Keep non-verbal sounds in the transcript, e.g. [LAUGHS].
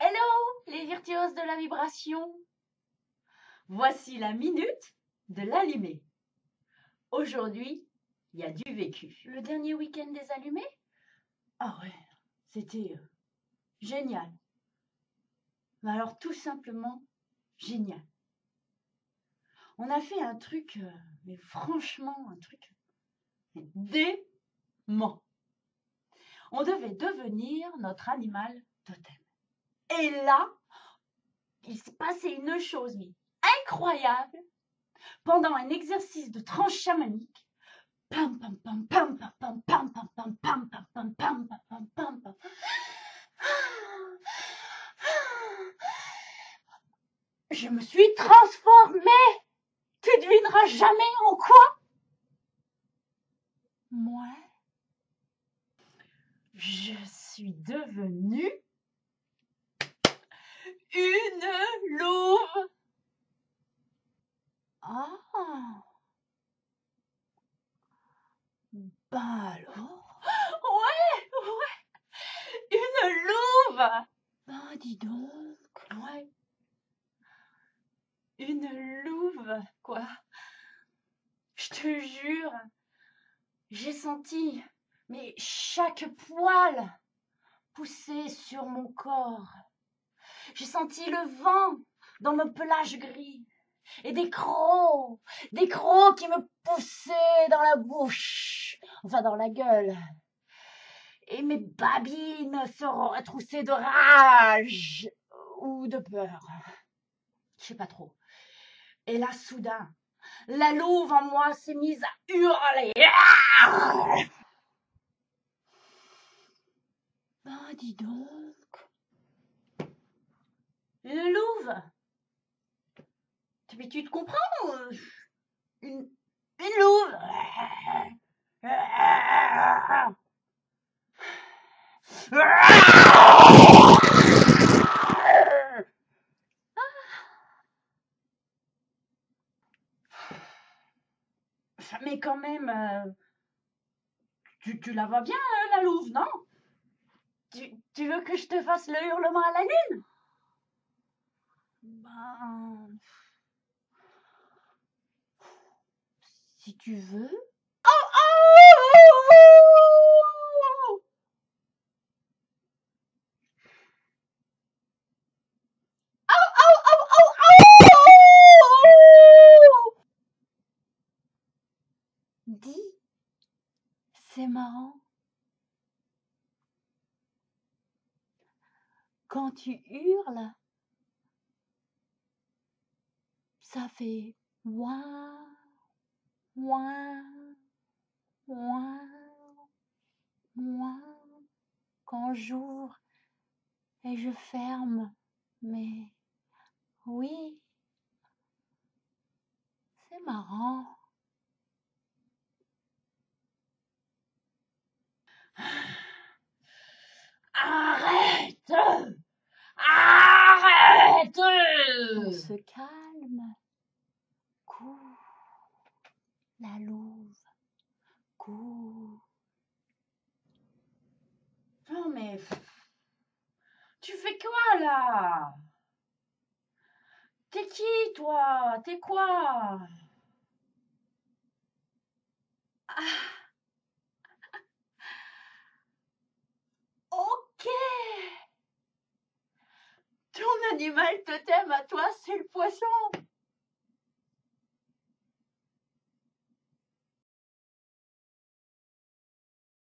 Hello, les virtuoses de la vibration. Voici la minute de l'allumé. Aujourd'hui, il y a du vécu. Le dernier week-end des allumés? Ah ouais, c'était euh, génial. Mais alors tout simplement génial. On a fait un truc, euh, mais franchement, un truc dément. On devait devenir notre animal totem. Et là, il s'est passé une chose mais incroyable. Pendant un exercice de tranche chamanique, pam pam pam pam pam Je me suis transformée. Tu devineras jamais en quoi Moi, je suis devenue une louve. Ah. Bah alors? Ouais, ouais. Une louve. Ben dis donc. Ouais. Une louve, quoi. Je te jure, j'ai senti, mais chaque poil pousser sur mon corps. J'ai senti le vent dans mon pelage gris et des crocs, des crocs qui me poussaient dans la bouche, enfin dans la gueule. Et mes babines se retroussaient de rage ou de peur. Je sais pas trop. Et là, soudain, la louve en moi s'est mise à hurler. Ben, dis donc. Mais tu te comprends euh, Une, une louve. Mais quand même, euh, tu, tu la vois bien, hein, la louve, non? Tu, tu veux que je te fasse le hurlement à la lune? Ben... Si tu veux. Oh, Dis, c'est marrant. Quand tu hurles, ça fait ouin, ouin, ouin, ouin. Quand j'ouvre et je ferme, mais oui, c'est marrant. Se calme. Cours. La louve. Cours. Non mais... Tu fais quoi là? T'es qui toi? T'es quoi? Ah. [LAUGHS] Ok. Ton animal totem à toi.